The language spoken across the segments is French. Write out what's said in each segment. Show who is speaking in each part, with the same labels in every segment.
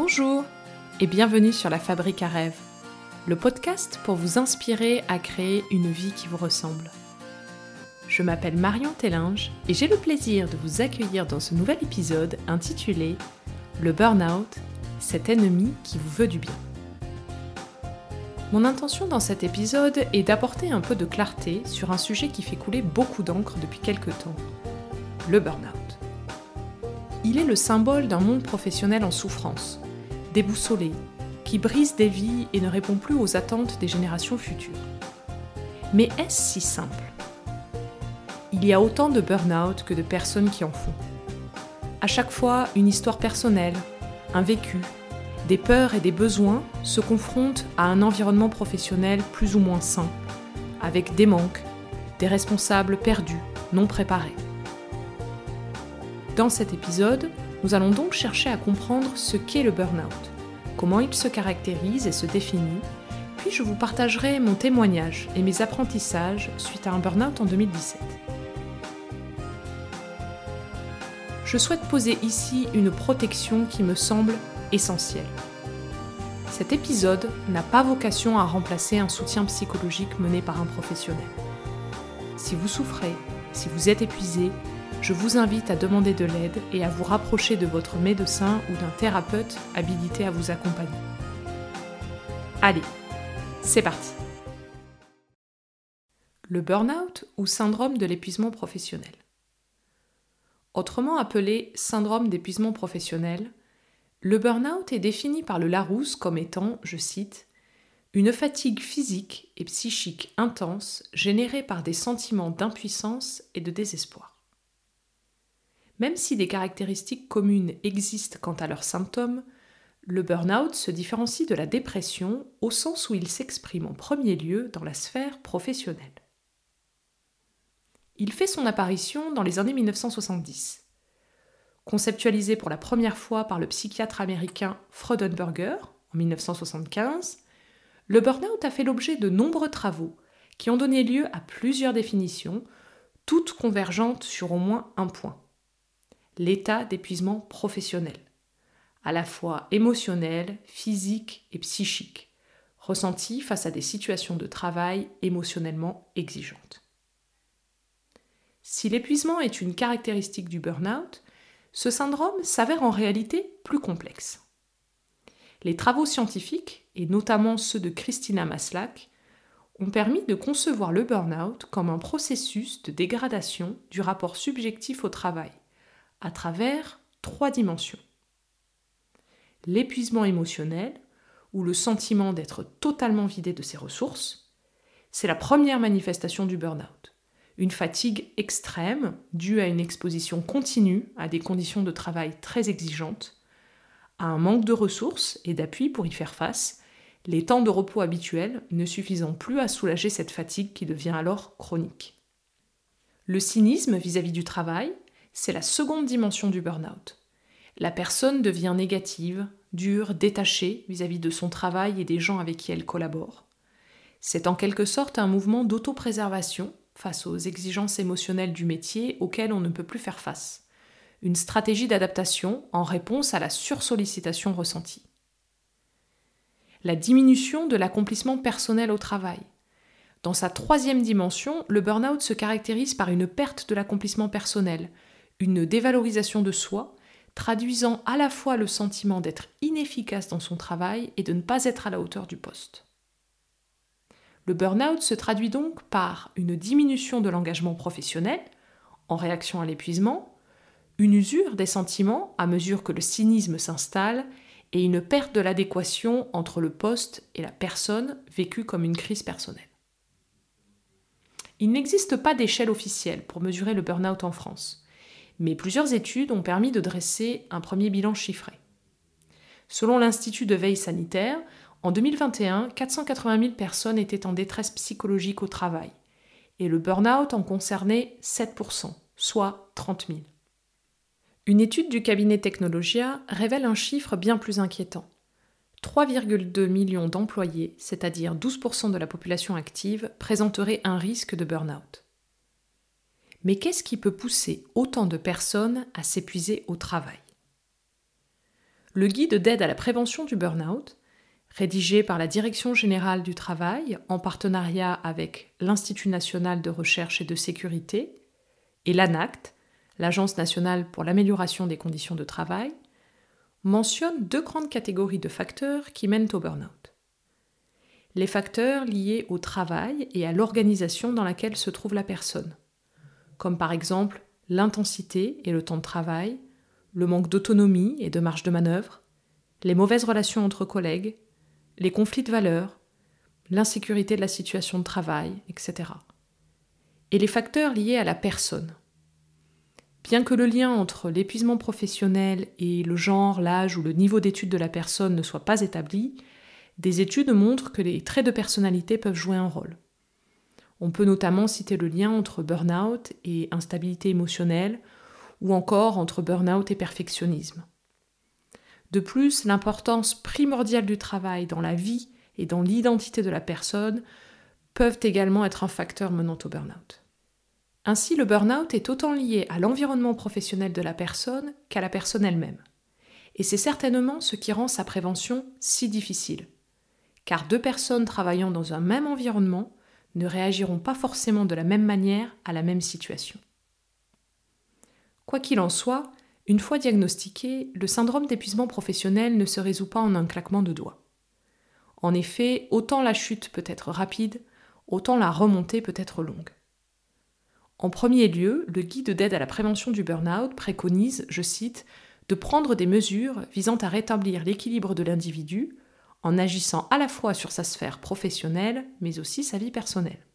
Speaker 1: Bonjour et bienvenue sur La Fabrique à rêves, le podcast pour vous inspirer à créer une vie qui vous ressemble. Je m'appelle Marion Tellinge et j'ai le plaisir de vous accueillir dans ce nouvel épisode intitulé Le Burnout, cet ennemi qui vous veut du bien. Mon intention dans cet épisode est d'apporter un peu de clarté sur un sujet qui fait couler beaucoup d'encre depuis quelques temps, le burn-out. Il est le symbole d'un monde professionnel en souffrance, déboussolé, qui brise des vies et ne répond plus aux attentes des générations futures. Mais est-ce si simple? Il y a autant de burn-out que de personnes qui en font. À chaque fois, une histoire personnelle, un vécu, des peurs et des besoins se confrontent à un environnement professionnel plus ou moins sain, avec des manques, des responsables perdus, non préparés. Dans cet épisode, nous allons donc chercher à comprendre ce qu'est le burn-out, comment il se caractérise et se définit, puis je vous partagerai mon témoignage et mes apprentissages suite à un burn-out en 2017. Je souhaite poser ici une protection qui me semble essentielle. Cet épisode n'a pas vocation à remplacer un soutien psychologique mené par un professionnel. Si vous souffrez, si vous êtes épuisé, je vous invite à demander de l'aide et à vous rapprocher de votre médecin ou d'un thérapeute habilité à vous accompagner. Allez, c'est parti Le burn-out ou syndrome de l'épuisement professionnel. Autrement appelé syndrome d'épuisement professionnel, le burn-out est défini par le Larousse comme étant, je cite, une fatigue physique et psychique intense générée par des sentiments d'impuissance et de désespoir. Même si des caractéristiques communes existent quant à leurs symptômes, le burn-out se différencie de la dépression au sens où il s'exprime en premier lieu dans la sphère professionnelle. Il fait son apparition dans les années 1970. Conceptualisé pour la première fois par le psychiatre américain Freudenberger en 1975, le burn-out a fait l'objet de nombreux travaux qui ont donné lieu à plusieurs définitions, toutes convergentes sur au moins un point l'état d'épuisement professionnel, à la fois émotionnel, physique et psychique, ressenti face à des situations de travail émotionnellement exigeantes. Si l'épuisement est une caractéristique du burn-out, ce syndrome s'avère en réalité plus complexe. Les travaux scientifiques, et notamment ceux de Christina Maslach, ont permis de concevoir le burn-out comme un processus de dégradation du rapport subjectif au travail, à travers trois dimensions. L'épuisement émotionnel, ou le sentiment d'être totalement vidé de ses ressources, c'est la première manifestation du burn-out. Une fatigue extrême due à une exposition continue à des conditions de travail très exigeantes, à un manque de ressources et d'appui pour y faire face, les temps de repos habituels ne suffisant plus à soulager cette fatigue qui devient alors chronique. Le cynisme vis-à-vis du travail, c'est la seconde dimension du burn-out. La personne devient négative, dure, détachée vis-à-vis de son travail et des gens avec qui elle collabore. C'est en quelque sorte un mouvement d'autopréservation face aux exigences émotionnelles du métier auxquelles on ne peut plus faire face. Une stratégie d'adaptation en réponse à la sursollicitation ressentie. La diminution de l'accomplissement personnel au travail. Dans sa troisième dimension, le burn-out se caractérise par une perte de l'accomplissement personnel, une dévalorisation de soi, traduisant à la fois le sentiment d'être inefficace dans son travail et de ne pas être à la hauteur du poste. Le burn-out se traduit donc par une diminution de l'engagement professionnel en réaction à l'épuisement, une usure des sentiments à mesure que le cynisme s'installe et une perte de l'adéquation entre le poste et la personne vécue comme une crise personnelle. Il n'existe pas d'échelle officielle pour mesurer le burn-out en France mais plusieurs études ont permis de dresser un premier bilan chiffré. Selon l'Institut de veille sanitaire, en 2021, 480 000 personnes étaient en détresse psychologique au travail, et le burn-out en concernait 7%, soit 30 000. Une étude du cabinet Technologia révèle un chiffre bien plus inquiétant. 3,2 millions d'employés, c'est-à-dire 12% de la population active, présenteraient un risque de burn-out. Mais qu'est-ce qui peut pousser autant de personnes à s'épuiser au travail? Le guide d'aide à la prévention du burn-out, rédigé par la Direction générale du travail en partenariat avec l'Institut national de recherche et de sécurité et l'ANACT, l'Agence nationale pour l'amélioration des conditions de travail, mentionne deux grandes catégories de facteurs qui mènent au burn-out. Les facteurs liés au travail et à l'organisation dans laquelle se trouve la personne, comme par exemple l'intensité et le temps de travail, le manque d'autonomie et de marge de manœuvre, les mauvaises relations entre collègues, les conflits de valeurs, l'insécurité de la situation de travail, etc. Et les facteurs liés à la personne. Bien que le lien entre l'épuisement professionnel et le genre, l'âge ou le niveau d'études de la personne ne soit pas établi, des études montrent que les traits de personnalité peuvent jouer un rôle. On peut notamment citer le lien entre burn-out et instabilité émotionnelle, ou encore entre burn-out et perfectionnisme. De plus, l'importance primordiale du travail dans la vie et dans l'identité de la personne peuvent également être un facteur menant au burn-out. Ainsi, le burn-out est autant lié à l'environnement professionnel de la personne qu'à la personne elle-même. Et c'est certainement ce qui rend sa prévention si difficile. Car deux personnes travaillant dans un même environnement ne réagiront pas forcément de la même manière à la même situation. Quoi qu'il en soit, une fois diagnostiqué, le syndrome d'épuisement professionnel ne se résout pas en un claquement de doigts. En effet, autant la chute peut être rapide, autant la remontée peut être longue. En premier lieu, le guide d'aide à la prévention du burn-out préconise, je cite, de prendre des mesures visant à rétablir l'équilibre de l'individu en agissant à la fois sur sa sphère professionnelle mais aussi sa vie personnelle.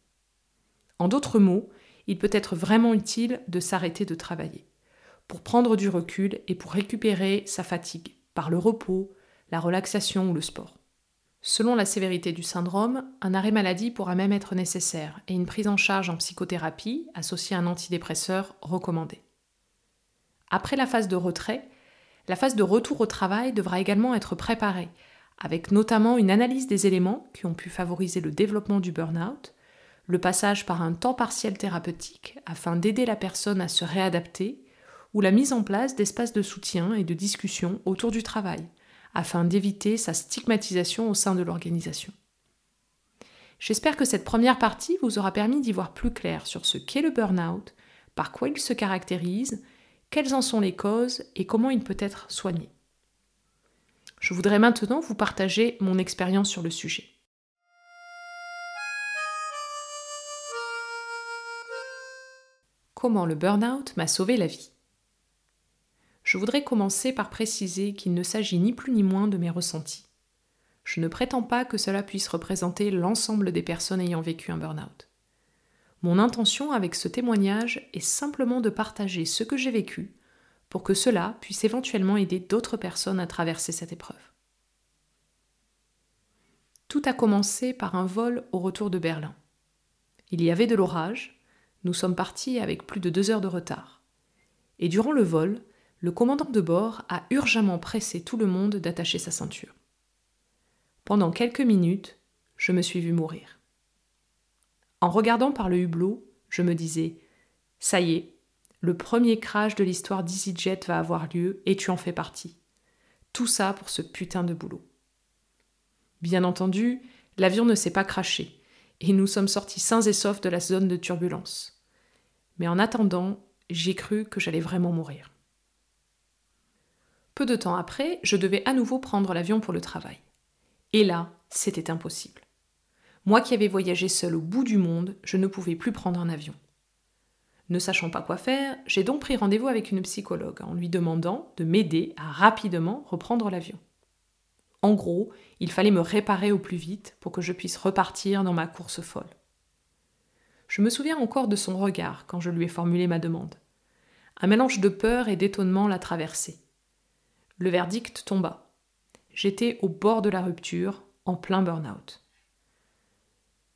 Speaker 1: En d'autres mots, il peut être vraiment utile de s'arrêter de travailler pour prendre du recul et pour récupérer sa fatigue par le repos, la relaxation ou le sport. Selon la sévérité du syndrome, un arrêt maladie pourra même être nécessaire et une prise en charge en psychothérapie associée à un antidépresseur recommandé. Après la phase de retrait, la phase de retour au travail devra également être préparée, avec notamment une analyse des éléments qui ont pu favoriser le développement du burn-out, le passage par un temps partiel thérapeutique afin d'aider la personne à se réadapter ou la mise en place d'espaces de soutien et de discussion autour du travail, afin d'éviter sa stigmatisation au sein de l'organisation. J'espère que cette première partie vous aura permis d'y voir plus clair sur ce qu'est le burn-out, par quoi il se caractérise, quelles en sont les causes et comment il peut être soigné. Je voudrais maintenant vous partager mon expérience sur le sujet. Comment le burn-out m'a sauvé la vie? Je voudrais commencer par préciser qu'il ne s'agit ni plus ni moins de mes ressentis. Je ne prétends pas que cela puisse représenter l'ensemble des personnes ayant vécu un burn-out. Mon intention avec ce témoignage est simplement de partager ce que j'ai vécu pour que cela puisse éventuellement aider d'autres personnes à traverser cette épreuve. Tout a commencé par un vol au retour de Berlin. Il y avait de l'orage, nous sommes partis avec plus de deux heures de retard. Et durant le vol, le commandant de bord a urgemment pressé tout le monde d'attacher sa ceinture. Pendant quelques minutes, je me suis vu mourir. En regardant par le hublot, je me disais Ça y est, le premier crash de l'histoire d'EasyJet va avoir lieu et tu en fais partie. Tout ça pour ce putain de boulot. Bien entendu, l'avion ne s'est pas craché et nous sommes sortis sains et saufs de la zone de turbulence. Mais en attendant, j'ai cru que j'allais vraiment mourir. Peu de temps après, je devais à nouveau prendre l'avion pour le travail. Et là, c'était impossible. Moi qui avais voyagé seul au bout du monde, je ne pouvais plus prendre un avion. Ne sachant pas quoi faire, j'ai donc pris rendez-vous avec une psychologue en lui demandant de m'aider à rapidement reprendre l'avion. En gros, il fallait me réparer au plus vite pour que je puisse repartir dans ma course folle. Je me souviens encore de son regard quand je lui ai formulé ma demande. Un mélange de peur et d'étonnement l'a traversé. Le verdict tomba. J'étais au bord de la rupture, en plein burn-out.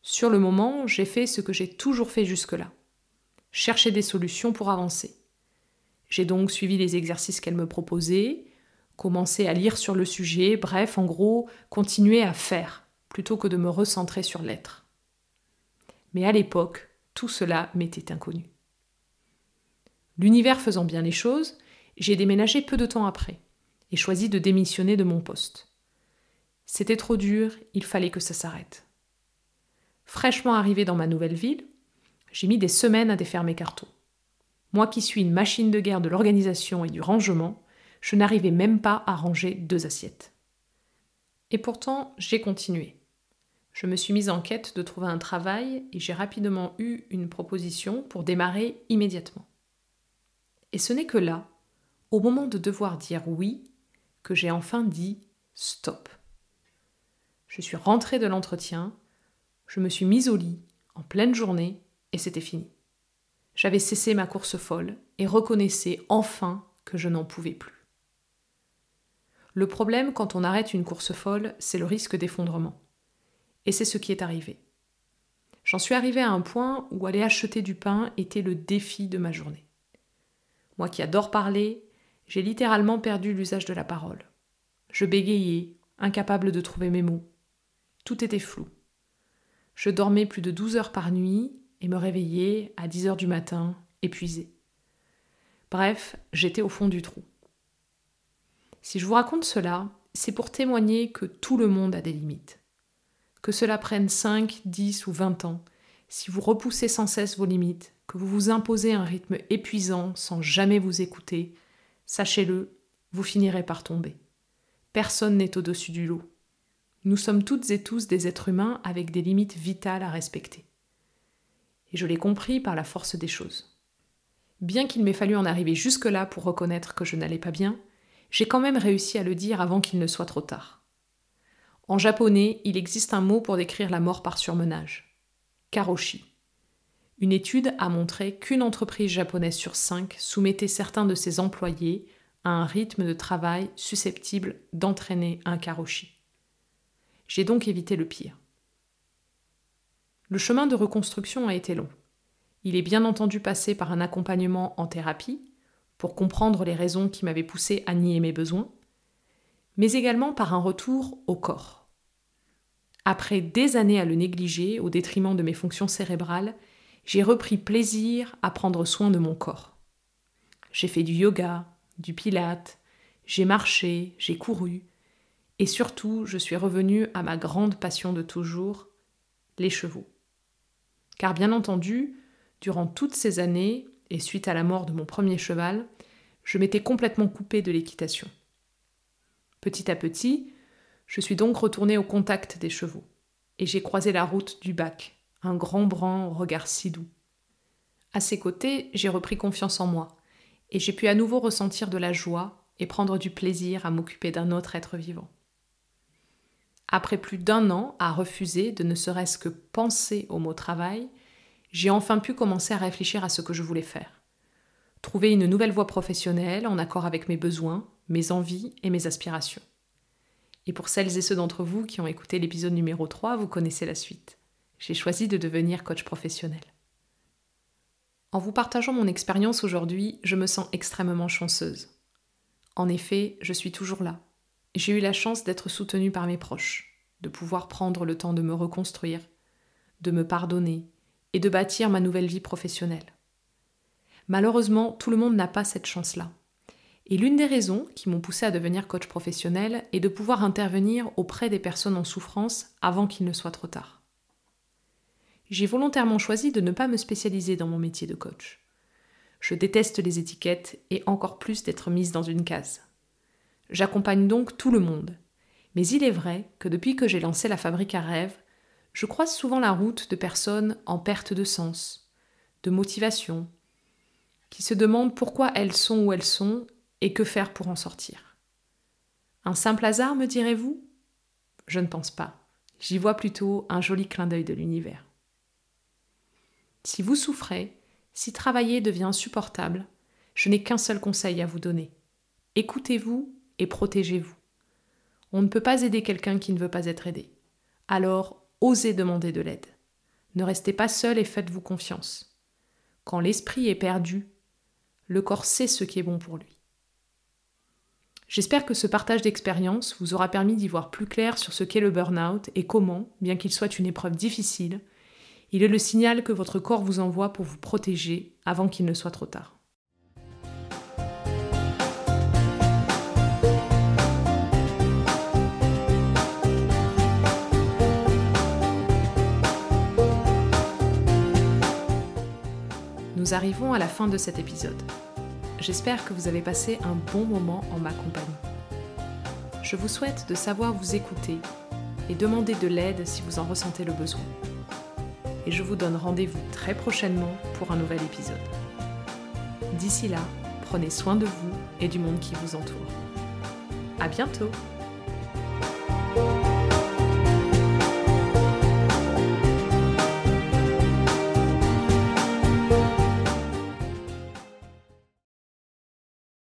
Speaker 1: Sur le moment, j'ai fait ce que j'ai toujours fait jusque-là. Chercher des solutions pour avancer. J'ai donc suivi les exercices qu'elle me proposait, commencé à lire sur le sujet, bref, en gros, continuer à faire, plutôt que de me recentrer sur l'être. Mais à l'époque, tout cela m'était inconnu. L'univers faisant bien les choses, j'ai déménagé peu de temps après et choisi de démissionner de mon poste. C'était trop dur, il fallait que ça s'arrête. Fraîchement arrivé dans ma nouvelle ville, j'ai mis des semaines à défaire mes cartons. Moi qui suis une machine de guerre de l'organisation et du rangement, je n'arrivais même pas à ranger deux assiettes. Et pourtant, j'ai continué. Je me suis mise en quête de trouver un travail et j'ai rapidement eu une proposition pour démarrer immédiatement. Et ce n'est que là, au moment de devoir dire oui, que j'ai enfin dit stop. Je suis rentrée de l'entretien, je me suis mise au lit en pleine journée et c'était fini. J'avais cessé ma course folle et reconnaissais enfin que je n'en pouvais plus. Le problème quand on arrête une course folle, c'est le risque d'effondrement. Et c'est ce qui est arrivé. J'en suis arrivée à un point où aller acheter du pain était le défi de ma journée. Moi qui adore parler, j'ai littéralement perdu l'usage de la parole. Je bégayais, incapable de trouver mes mots. Tout était flou. Je dormais plus de 12 heures par nuit et me réveillais à 10 heures du matin, épuisée. Bref, j'étais au fond du trou. Si je vous raconte cela, c'est pour témoigner que tout le monde a des limites. Que cela prenne 5, 10 ou 20 ans, si vous repoussez sans cesse vos limites, que vous vous imposez un rythme épuisant sans jamais vous écouter, sachez-le, vous finirez par tomber. Personne n'est au-dessus du lot. Nous sommes toutes et tous des êtres humains avec des limites vitales à respecter. Et je l'ai compris par la force des choses. Bien qu'il m'ait fallu en arriver jusque-là pour reconnaître que je n'allais pas bien, j'ai quand même réussi à le dire avant qu'il ne soit trop tard. En japonais, il existe un mot pour décrire la mort par surmenage. Karoshi. Une étude a montré qu'une entreprise japonaise sur cinq soumettait certains de ses employés à un rythme de travail susceptible d'entraîner un karoshi. J'ai donc évité le pire. Le chemin de reconstruction a été long. Il est bien entendu passé par un accompagnement en thérapie, pour comprendre les raisons qui m'avaient poussé à nier mes besoins, mais également par un retour au corps. Après des années à le négliger au détriment de mes fonctions cérébrales, j'ai repris plaisir à prendre soin de mon corps. J'ai fait du yoga, du pilate, j'ai marché, j'ai couru, et surtout je suis revenue à ma grande passion de toujours, les chevaux. Car bien entendu, durant toutes ces années, et suite à la mort de mon premier cheval, je m'étais complètement coupée de l'équitation. Petit à petit, je suis donc retournée au contact des chevaux, et j'ai croisé la route du bac, un grand brun au regard si doux. À ses côtés, j'ai repris confiance en moi, et j'ai pu à nouveau ressentir de la joie et prendre du plaisir à m'occuper d'un autre être vivant. Après plus d'un an à refuser de ne serait-ce que penser au mot travail, j'ai enfin pu commencer à réfléchir à ce que je voulais faire. Trouver une nouvelle voie professionnelle en accord avec mes besoins, mes envies et mes aspirations. Et pour celles et ceux d'entre vous qui ont écouté l'épisode numéro 3, vous connaissez la suite. J'ai choisi de devenir coach professionnel. En vous partageant mon expérience aujourd'hui, je me sens extrêmement chanceuse. En effet, je suis toujours là. J'ai eu la chance d'être soutenue par mes proches, de pouvoir prendre le temps de me reconstruire, de me pardonner et de bâtir ma nouvelle vie professionnelle. Malheureusement, tout le monde n'a pas cette chance-là. Et l'une des raisons qui m'ont poussé à devenir coach professionnel est de pouvoir intervenir auprès des personnes en souffrance avant qu'il ne soit trop tard. J'ai volontairement choisi de ne pas me spécialiser dans mon métier de coach. Je déteste les étiquettes et encore plus d'être mise dans une case. J'accompagne donc tout le monde. Mais il est vrai que depuis que j'ai lancé la fabrique à rêves, je croise souvent la route de personnes en perte de sens, de motivation, qui se demandent pourquoi elles sont où elles sont et que faire pour en sortir. Un simple hasard, me direz-vous? Je ne pense pas. J'y vois plutôt un joli clin d'œil de l'univers. Si vous souffrez, si travailler devient insupportable, je n'ai qu'un seul conseil à vous donner. Écoutez-vous et protégez-vous. On ne peut pas aider quelqu'un qui ne veut pas être aidé. Alors osez demander de l'aide. Ne restez pas seul et faites-vous confiance. Quand l'esprit est perdu, le corps sait ce qui est bon pour lui. J'espère que ce partage d'expérience vous aura permis d'y voir plus clair sur ce qu'est le burn-out et comment, bien qu'il soit une épreuve difficile, il est le signal que votre corps vous envoie pour vous protéger avant qu'il ne soit trop tard. Nous arrivons à la fin de cet épisode. J'espère que vous avez passé un bon moment en ma compagnie. Je vous souhaite de savoir vous écouter et demander de l'aide si vous en ressentez le besoin. Et je vous donne rendez-vous très prochainement pour un nouvel épisode. D'ici là, prenez soin de vous et du monde qui vous entoure. À bientôt!